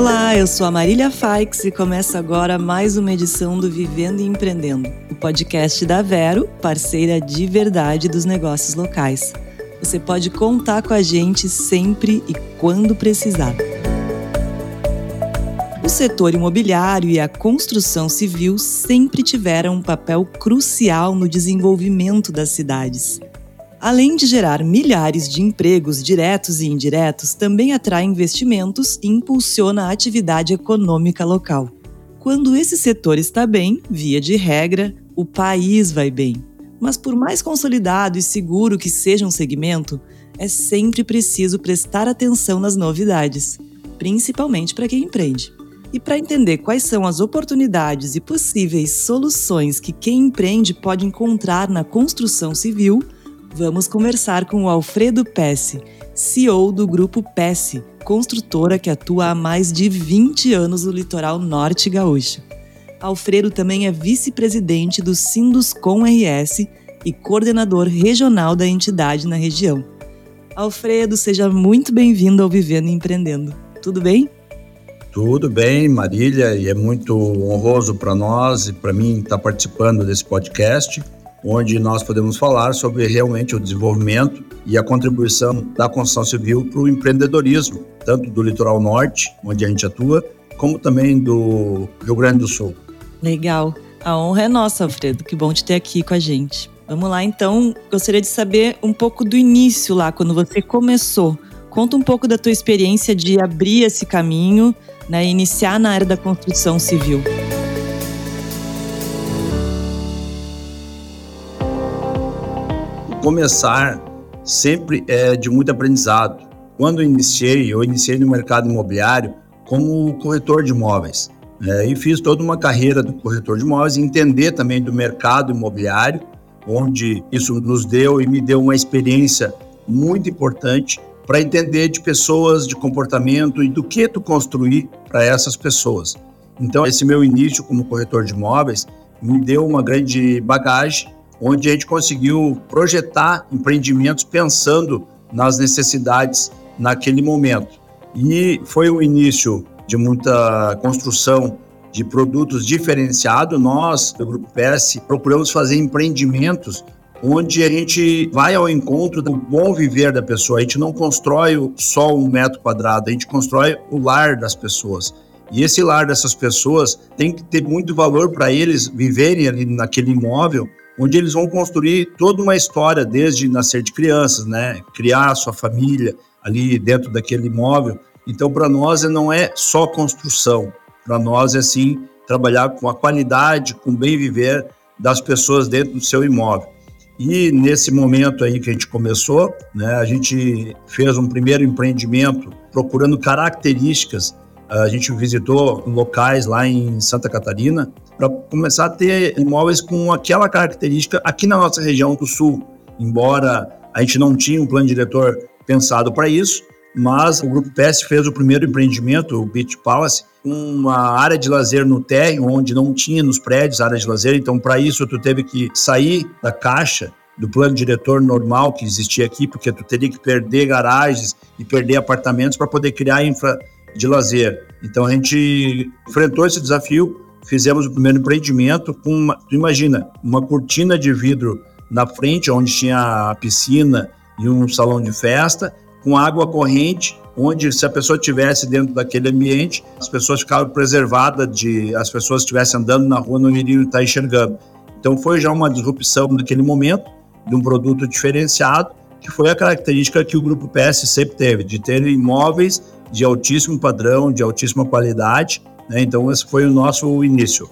Olá, eu sou a Marília Faix e começa agora mais uma edição do Vivendo e Empreendendo, o podcast da Vero, parceira de verdade dos negócios locais. Você pode contar com a gente sempre e quando precisar. O setor imobiliário e a construção civil sempre tiveram um papel crucial no desenvolvimento das cidades. Além de gerar milhares de empregos diretos e indiretos, também atrai investimentos e impulsiona a atividade econômica local. Quando esse setor está bem, via de regra, o país vai bem. Mas por mais consolidado e seguro que seja um segmento, é sempre preciso prestar atenção nas novidades, principalmente para quem empreende. E para entender quais são as oportunidades e possíveis soluções que quem empreende pode encontrar na construção civil, Vamos conversar com o Alfredo Pesce, CEO do grupo Pesce, construtora que atua há mais de 20 anos no litoral norte gaúcho. Alfredo também é vice-presidente do Sinduscom RS e coordenador regional da entidade na região. Alfredo, seja muito bem-vindo ao Vivendo e Empreendendo. Tudo bem? Tudo bem, Marília, e é muito honroso para nós e para mim estar participando desse podcast onde nós podemos falar sobre realmente o desenvolvimento e a contribuição da construção civil para o empreendedorismo, tanto do litoral norte, onde a gente atua, como também do Rio Grande do Sul. Legal. A honra é nossa, Alfredo. Que bom te ter aqui com a gente. Vamos lá, então. Gostaria de saber um pouco do início lá, quando você começou. Conta um pouco da tua experiência de abrir esse caminho, né, iniciar na área da construção civil. Começar sempre é de muito aprendizado. Quando eu iniciei, eu iniciei no mercado imobiliário como corretor de imóveis. É, e fiz toda uma carreira do corretor de imóveis, entender também do mercado imobiliário, onde isso nos deu e me deu uma experiência muito importante para entender de pessoas, de comportamento e do que tu construir para essas pessoas. Então, esse meu início como corretor de imóveis me deu uma grande bagagem onde a gente conseguiu projetar empreendimentos pensando nas necessidades naquele momento. E foi o início de muita construção de produtos diferenciados. Nós, do Grupo PS, procuramos fazer empreendimentos onde a gente vai ao encontro do bom viver da pessoa. A gente não constrói só um metro quadrado, a gente constrói o lar das pessoas. E esse lar dessas pessoas tem que ter muito valor para eles viverem ali naquele imóvel onde eles vão construir toda uma história, desde nascer de crianças, né? Criar sua família ali dentro daquele imóvel. Então, para nós, não é só construção. Para nós, é sim trabalhar com a qualidade, com o bem viver das pessoas dentro do seu imóvel. E nesse momento aí que a gente começou, né, a gente fez um primeiro empreendimento procurando características. A gente visitou locais lá em Santa Catarina para começar a ter imóveis com aquela característica aqui na nossa região do sul. Embora a gente não tinha um plano diretor pensado para isso, mas o Grupo PS fez o primeiro empreendimento, o Beach Palace, uma área de lazer no térreo, onde não tinha nos prédios área de lazer, então para isso tu teve que sair da caixa do plano diretor normal que existia aqui, porque tu teria que perder garagens e perder apartamentos para poder criar infra de lazer. Então a gente enfrentou esse desafio fizemos o primeiro empreendimento com, uma, tu imagina, uma cortina de vidro na frente, onde tinha a piscina e um salão de festa, com água corrente, onde se a pessoa estivesse dentro daquele ambiente, as pessoas ficavam preservadas de as pessoas estivessem andando na rua não iriam estar enxergando. Então foi já uma disrupção naquele momento de um produto diferenciado, que foi a característica que o grupo PS sempre teve, de ter imóveis de altíssimo padrão, de altíssima qualidade, né? Então, esse foi o nosso início.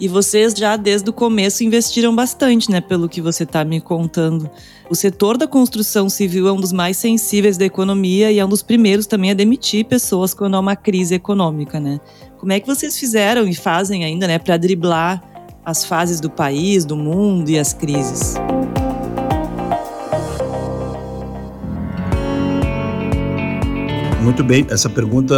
E vocês já desde o começo investiram bastante, né? Pelo que você está me contando. O setor da construção civil é um dos mais sensíveis da economia e é um dos primeiros também a demitir pessoas quando há uma crise econômica, né? Como é que vocês fizeram e fazem ainda, né, para driblar as fases do país, do mundo e as crises? Muito bem, essa pergunta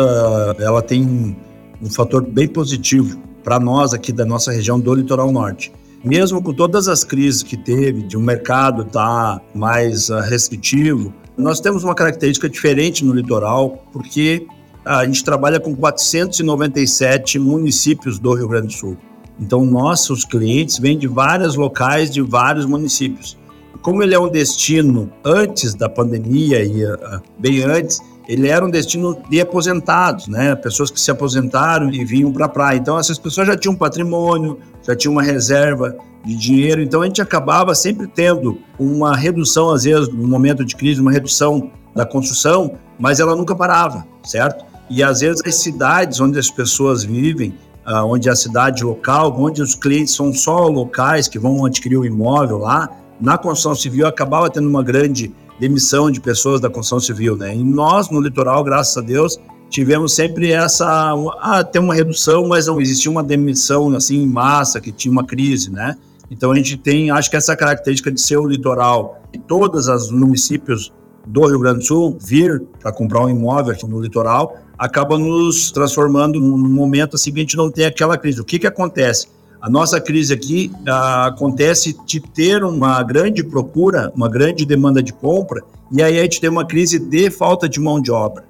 ela tem um fator bem positivo para nós aqui da nossa região do litoral norte. Mesmo com todas as crises que teve, de um mercado tá mais uh, restritivo, nós temos uma característica diferente no litoral, porque a gente trabalha com 497 municípios do Rio Grande do Sul. Então, nossos clientes vêm de vários locais, de vários municípios. Como ele é um destino antes da pandemia e uh, bem antes, ele era um destino de aposentados, né? Pessoas que se aposentaram e vinham para a praia. Então, essas pessoas já tinham patrimônio, já tinham uma reserva de dinheiro. Então, a gente acabava sempre tendo uma redução, às vezes, no momento de crise, uma redução da construção, mas ela nunca parava, certo? E às vezes as cidades onde as pessoas vivem, uh, onde a cidade local, onde os clientes são só locais que vão adquirir o imóvel lá, na construção civil acabava tendo uma grande demissão de pessoas da construção civil, né? E nós no litoral, graças a Deus, tivemos sempre essa ah, tem uma redução, mas não existia uma demissão assim em massa que tinha uma crise, né? Então a gente tem, acho que essa característica de ser o litoral e todos os municípios do Rio Grande do Sul vir para comprar um imóvel no litoral acaba nos transformando num momento assim que a gente não tem aquela crise. O que que acontece? A nossa crise aqui ah, acontece de ter uma grande procura, uma grande demanda de compra, e aí a gente tem uma crise de falta de mão de obra.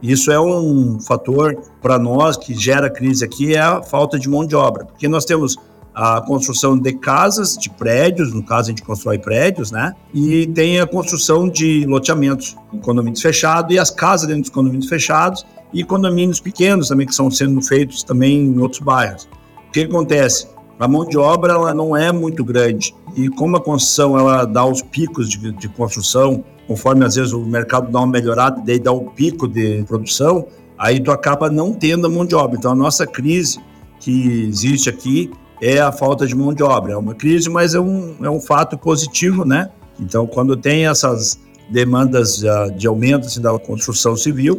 Isso é um fator para nós que gera crise aqui, é a falta de mão de obra, porque nós temos a construção de casas, de prédios, no caso a gente constrói prédios, né? E tem a construção de loteamentos, condomínios fechados e as casas dentro dos condomínios fechados e condomínios pequenos também que estão sendo feitos também em outros bairros. O que acontece? A mão de obra ela não é muito grande e como a construção ela dá os picos de, de construção, conforme às vezes o mercado dá uma melhorada, daí dá o pico de produção, aí tu acaba não tendo a mão de obra. Então a nossa crise que existe aqui é a falta de mão de obra. É uma crise, mas é um, é um fato positivo, né? Então, quando tem essas demandas uh, de aumento assim, da construção civil,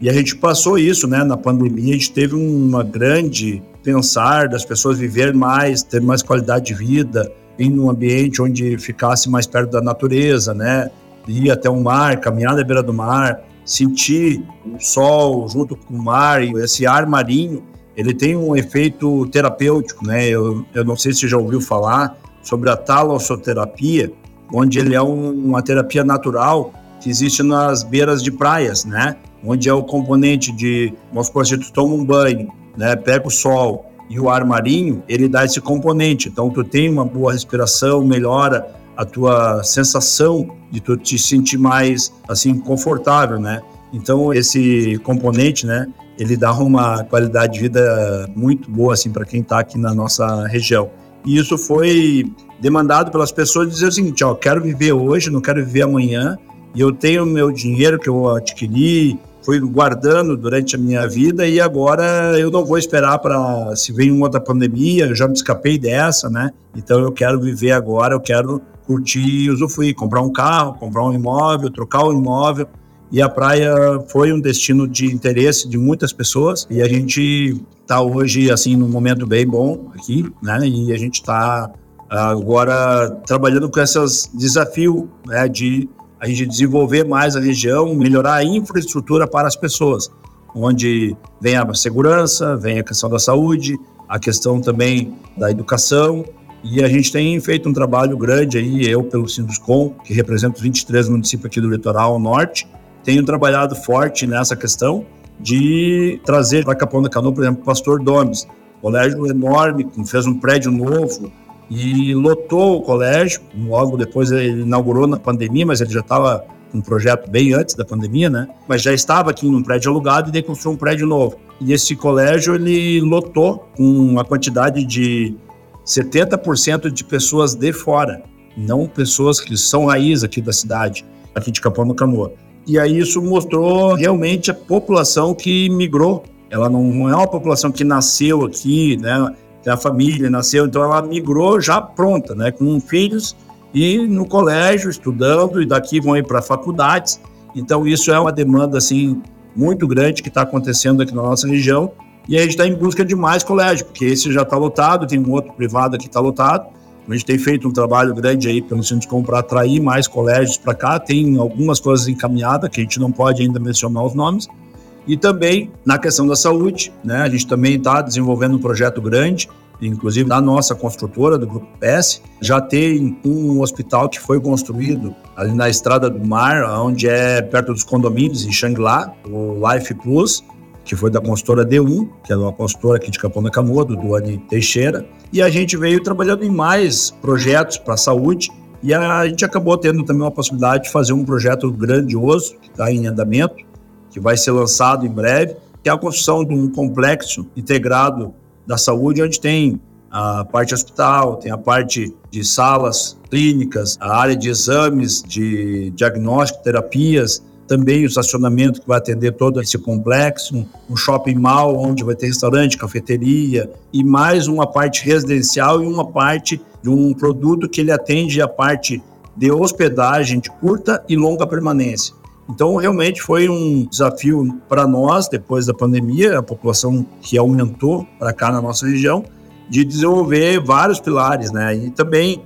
e a gente passou isso, né? Na pandemia, a gente teve uma grande pensar das pessoas viver mais, ter mais qualidade de vida, em um ambiente onde ficasse mais perto da natureza, né? Ir até o mar, caminhar na beira do mar, sentir o sol junto com o mar esse ar marinho ele tem um efeito terapêutico, né? Eu, eu não sei se já ouviu falar sobre a talassoterapia, onde ele é um, uma terapia natural que existe nas beiras de praias, né? Onde é o componente de, vamos supor, se tu toma um banho, né? Pega o sol e o ar marinho, ele dá esse componente. Então, tu tem uma boa respiração, melhora a tua sensação de tu te sentir mais, assim, confortável, né? Então, esse componente, né? ele dá uma qualidade de vida muito boa assim para quem está aqui na nossa região. E isso foi demandado pelas pessoas dizer o seguinte: ó, quero viver hoje, não quero viver amanhã, e eu tenho meu dinheiro que eu adquiri, fui guardando durante a minha vida e agora eu não vou esperar para se vem uma outra pandemia, eu já me escapei dessa, né? Então eu quero viver agora, eu quero curtir, usufruir, comprar um carro, comprar um imóvel, trocar um imóvel e a praia foi um destino de interesse de muitas pessoas e a gente está hoje assim num momento bem bom aqui, né? E a gente está agora trabalhando com esses desafios né, de a gente desenvolver mais a região, melhorar a infraestrutura para as pessoas, onde vem a segurança, vem a questão da saúde, a questão também da educação. E a gente tem feito um trabalho grande aí, eu pelo Sinduscom, que representa os 23 municípios aqui do litoral norte, tenho trabalhado forte nessa questão de trazer para Capão da Canoa, por exemplo, o Pastor Domes, colégio enorme, fez um prédio novo e lotou o colégio. Logo depois ele inaugurou na pandemia, mas ele já estava um projeto bem antes da pandemia, né? Mas já estava aqui num prédio alugado e daí construiu um prédio novo. E esse colégio ele lotou com uma quantidade de 70% de pessoas de fora, não pessoas que são raiz aqui da cidade, aqui de Capão da Canoa. E aí isso mostrou realmente a população que migrou. Ela não é uma população que nasceu aqui, né? A família nasceu, então ela migrou já pronta, né? Com filhos e no colégio estudando e daqui vão ir para faculdades. Então isso é uma demanda assim muito grande que está acontecendo aqui na nossa região e a gente está em busca de mais colégio, porque esse já está lotado, tem um outro privado que está lotado a gente tem feito um trabalho grande aí pelo Sindicom para atrair mais colégios para cá. Tem algumas coisas encaminhadas que a gente não pode ainda mencionar os nomes. E também na questão da saúde, né? A gente também está desenvolvendo um projeto grande, inclusive da nossa construtora, do Grupo PS. Já tem um hospital que foi construído ali na Estrada do Mar, onde é perto dos condomínios, em Xangri-Lá, o Life Plus, que foi da consultora D1, que é uma consultora aqui de Capão da Canoa, do Duane Teixeira, e a gente veio trabalhando em mais projetos para a saúde, e a gente acabou tendo também uma possibilidade de fazer um projeto grandioso, que está em andamento, que vai ser lançado em breve, que é a construção de um complexo integrado da saúde, onde tem a parte hospital, tem a parte de salas clínicas, a área de exames, de diagnóstico, terapias, também o estacionamento que vai atender todo esse complexo, um shopping mall onde vai ter restaurante, cafeteria e mais uma parte residencial e uma parte de um produto que ele atende a parte de hospedagem de curta e longa permanência. Então, realmente foi um desafio para nós, depois da pandemia, a população que aumentou para cá na nossa região, de desenvolver vários pilares, né? E também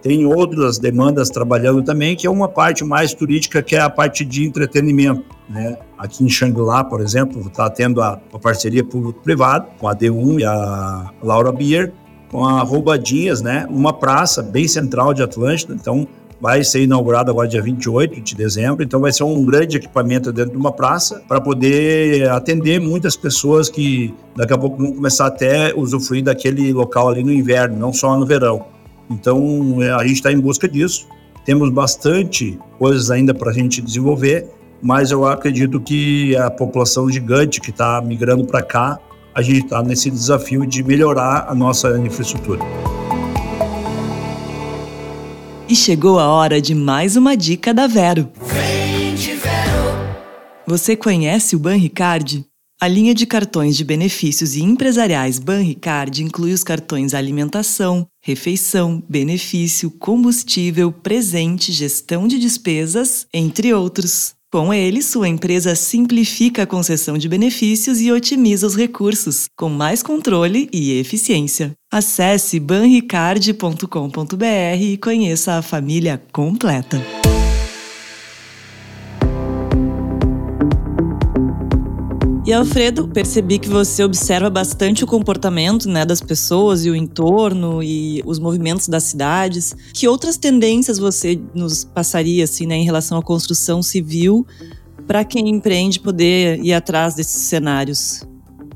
tem outras demandas trabalhando também, que é uma parte mais turística, que é a parte de entretenimento, né? Aqui em Xangri-Lá, por exemplo, está tendo a, a parceria público-privada com a D1 e a Laura Bier, com a Roubadinhas, né? Uma praça bem central de Atlântida, então vai ser inaugurado agora dia 28 de dezembro, então vai ser um grande equipamento dentro de uma praça para poder atender muitas pessoas que daqui a pouco vão começar até usufruir daquele local ali no inverno, não só no verão. Então é, a gente está em busca disso. Temos bastante coisas ainda para a gente desenvolver, mas eu acredito que a população gigante que está migrando para cá, a gente está nesse desafio de melhorar a nossa infraestrutura. E chegou a hora de mais uma dica da Vero. Vem de Vero! Você conhece o Banricard? A linha de cartões de benefícios e empresariais Banricard inclui os cartões alimentação, refeição, benefício, combustível, presente, gestão de despesas, entre outros. Com ele, sua empresa simplifica a concessão de benefícios e otimiza os recursos, com mais controle e eficiência. Acesse banricard.com.br e conheça a família completa. E Alfredo, percebi que você observa bastante o comportamento né, das pessoas e o entorno e os movimentos das cidades. Que outras tendências você nos passaria assim, né, em relação à construção civil para quem empreende poder ir atrás desses cenários?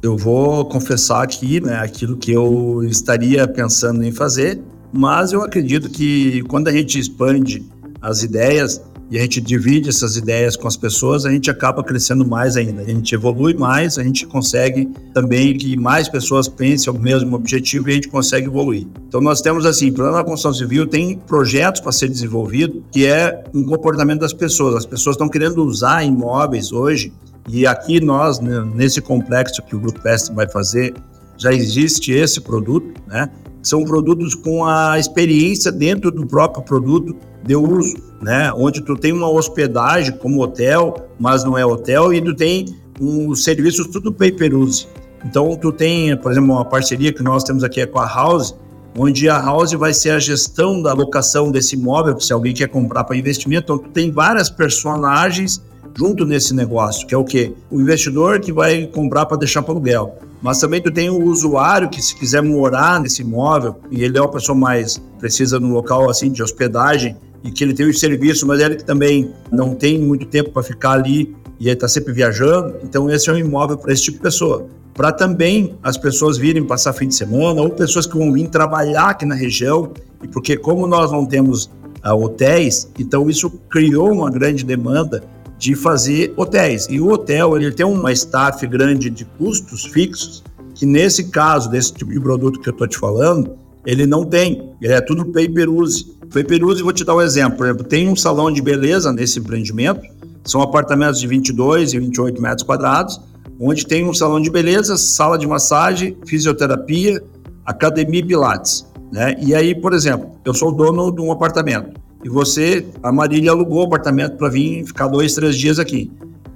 Eu vou confessar aqui né, aquilo que eu estaria pensando em fazer, mas eu acredito que quando a gente expande as ideias, e a gente divide essas ideias com as pessoas, a gente acaba crescendo mais ainda. A gente evolui mais, a gente consegue também que mais pessoas pensem o mesmo objetivo e a gente consegue evoluir. Então nós temos assim, para a construção civil tem projetos para ser desenvolvido que é um comportamento das pessoas. As pessoas estão querendo usar imóveis hoje e aqui nós né, nesse complexo que o Grupo Pest vai fazer já existe esse produto, né? São produtos com a experiência dentro do próprio produto de uso, né? Onde tu tem uma hospedagem como hotel, mas não é hotel, e tu tem um serviços tudo pay per use. Então tu tem, por exemplo, uma parceria que nós temos aqui é com a House, onde a House vai ser a gestão da locação desse imóvel, se alguém quer comprar para investimento. Então tu tem várias personagens junto nesse negócio, que é o quê? O investidor que vai comprar para deixar para aluguel. Mas também tu tem o usuário que se quiser morar nesse imóvel e ele é uma pessoa mais precisa no local assim de hospedagem e que ele tem os serviços, mas ele também não tem muito tempo para ficar ali e ele está sempre viajando. Então esse é um imóvel para esse tipo de pessoa. Para também as pessoas virem passar fim de semana ou pessoas que vão vir trabalhar aqui na região e porque como nós não temos uh, hotéis, então isso criou uma grande demanda de fazer hotéis. E o hotel ele tem uma staff grande de custos fixos, que nesse caso, desse tipo de produto que eu estou te falando, ele não tem. Ele é tudo pay per use. Pay per use, vou te dar um exemplo. Por exemplo, tem um salão de beleza nesse empreendimento, são apartamentos de 22 e 28 metros quadrados, onde tem um salão de beleza, sala de massagem, fisioterapia, academia e pilates. Né? E aí, por exemplo, eu sou dono de um apartamento e você, a Marília alugou o apartamento para vir ficar dois, três dias aqui.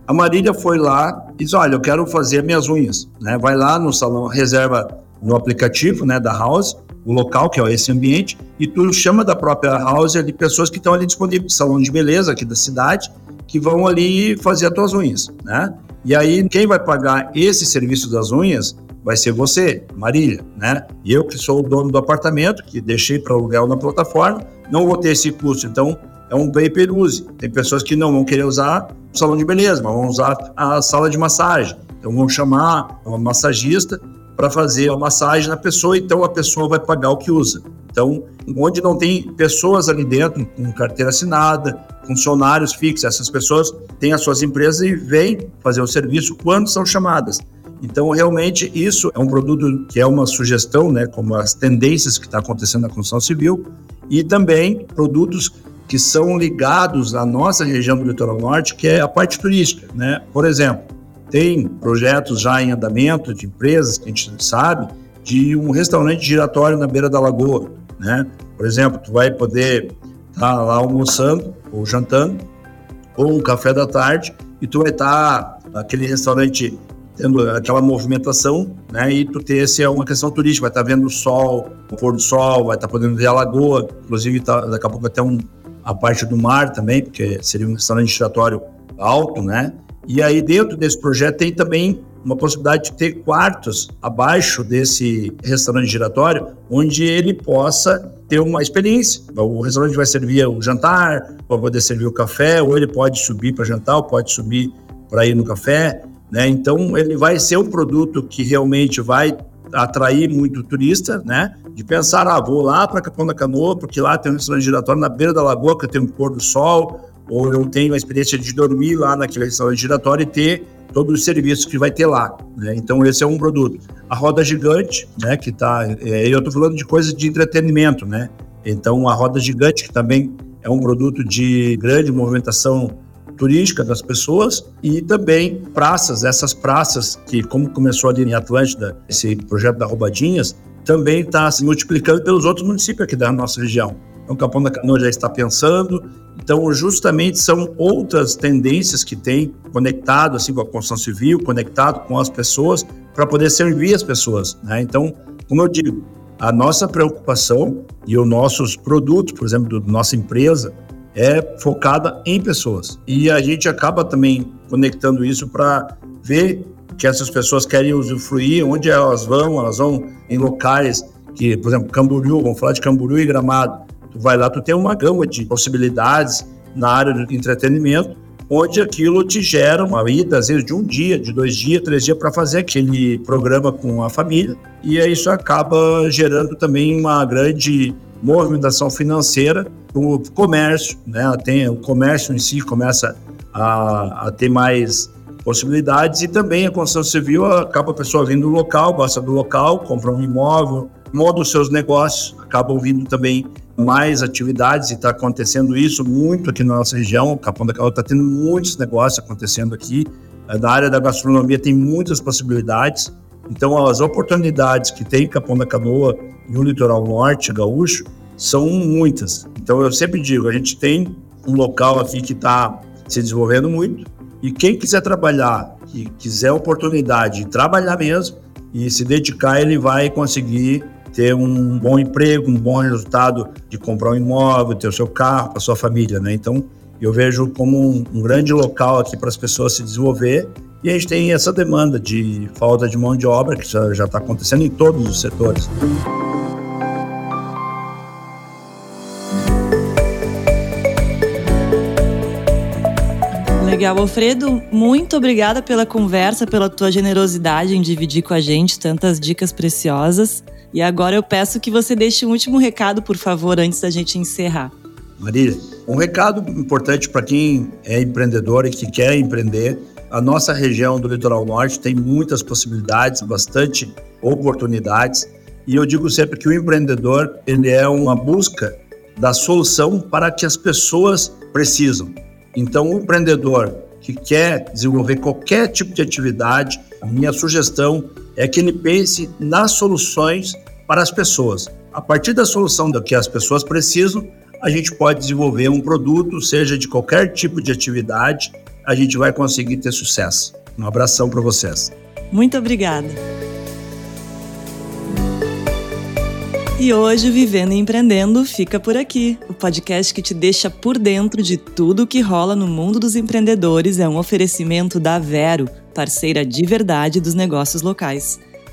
A Marília foi lá e disse: Olha, eu quero fazer minhas unhas. Né? Vai lá no salão, reserva no aplicativo né, da House, o local, que é esse ambiente, e tu chama da própria House ali pessoas que estão ali disponíveis, salão de beleza aqui da cidade, que vão ali fazer as tuas unhas. Né? E aí, quem vai pagar esse serviço das unhas vai ser você, Marília, né? E eu que sou o dono do apartamento, que deixei para aluguel na plataforma, não vou ter esse custo. Então, é um pay per use. Tem pessoas que não vão querer usar o salão de beleza, mas vão usar a sala de massagem. Então vão chamar uma massagista para fazer a massagem na pessoa, então a pessoa vai pagar o que usa. Então, onde não tem pessoas ali dentro com carteira assinada, funcionários fixos, essas pessoas têm as suas empresas e vêm fazer o serviço quando são chamadas. Então, realmente, isso é um produto que é uma sugestão, né, como as tendências que está acontecendo na construção civil, e também produtos que são ligados à nossa região do litoral norte, que é a parte turística, né? Por exemplo, tem projetos já em andamento de empresas que a gente sabe de um restaurante giratório na beira da lagoa, né? Por exemplo, tu vai poder estar tá lá almoçando ou jantando ou um café da tarde e tu vai estar tá naquele restaurante tendo aquela movimentação, né? E tu ter esse é uma questão turística, vai estar tá vendo o sol, o pôr do sol, vai estar tá podendo ver a lagoa, inclusive tá, daqui a pouco até um, a parte do mar também, porque seria um restaurante giratório alto, né? E aí dentro desse projeto tem também uma possibilidade de ter quartos abaixo desse restaurante giratório, onde ele possa ter uma experiência. O restaurante vai servir o jantar, vai poder servir o café, ou ele pode subir para jantar, ou pode subir para ir no café. Né? Então, ele vai ser um produto que realmente vai atrair muito turista, né? De pensar, ah, vou lá para Capão da Canoa, porque lá tem um restaurante giratório na beira da lagoa, que tem um pôr do sol, ou eu tenho a experiência de dormir lá naquele restaurante giratório e ter todos os serviços que vai ter lá. Né? Então, esse é um produto. A roda gigante, né? Que tá. É, eu estou falando de coisas de entretenimento, né? Então, a roda gigante, que também é um produto de grande movimentação turística das pessoas e também praças, essas praças que, como começou ali em Atlântida, esse projeto da Roubadinhas, também está se multiplicando pelos outros municípios aqui da nossa região. Então, o Capão da Canoa já está pensando. Então, justamente são outras tendências que tem conectado assim com a construção civil, conectado com as pessoas para poder servir as pessoas. Né? Então, como eu digo, a nossa preocupação e os nossos produtos, por exemplo, da nossa empresa, é focada em pessoas. E a gente acaba também conectando isso para ver que essas pessoas querem usufruir, onde elas vão, elas vão em locais que, por exemplo, Camboriú, vamos falar de Camboriú e Gramado. Tu vai lá, tu tem uma gama de possibilidades na área do entretenimento, onde aquilo te gera uma ida, às vezes, de um dia, de dois dias, três dias, para fazer aquele programa com a família. E isso acaba gerando também uma grande movimentação financeira o comércio, né? Tem, o comércio em si começa a, a ter mais possibilidades e também a construção civil acaba a pessoa vindo do local, gosta do local, compra um imóvel, moda os seus negócios, acabam vindo também mais atividades e está acontecendo isso muito aqui na nossa região. O Capão da Canoa está tendo muitos negócios acontecendo aqui. Na área da gastronomia tem muitas possibilidades. Então, as oportunidades que tem Capão da Canoa e o litoral norte gaúcho são muitas. Então eu sempre digo, a gente tem um local aqui que está se desenvolvendo muito e quem quiser trabalhar, que quiser oportunidade de trabalhar mesmo e se dedicar, ele vai conseguir ter um bom emprego, um bom resultado de comprar um imóvel, ter o seu carro, a sua família, né? Então eu vejo como um, um grande local aqui para as pessoas se desenvolver e a gente tem essa demanda de falta de mão de obra que já está acontecendo em todos os setores. Legal, Alfredo, muito obrigada pela conversa, pela tua generosidade em dividir com a gente tantas dicas preciosas. E agora eu peço que você deixe um último recado, por favor, antes da gente encerrar. Maria, um recado importante para quem é empreendedor e que quer empreender. A nossa região do litoral norte tem muitas possibilidades, bastante oportunidades. E eu digo sempre que o empreendedor ele é uma busca da solução para que as pessoas precisam. Então, o empreendedor que quer desenvolver qualquer tipo de atividade, minha sugestão é que ele pense nas soluções para as pessoas. A partir da solução do que as pessoas precisam, a gente pode desenvolver um produto, seja de qualquer tipo de atividade, a gente vai conseguir ter sucesso. Um abração para vocês. Muito obrigada. E hoje, Vivendo e Empreendendo fica por aqui. O podcast que te deixa por dentro de tudo o que rola no mundo dos empreendedores é um oferecimento da Vero, parceira de verdade dos negócios locais.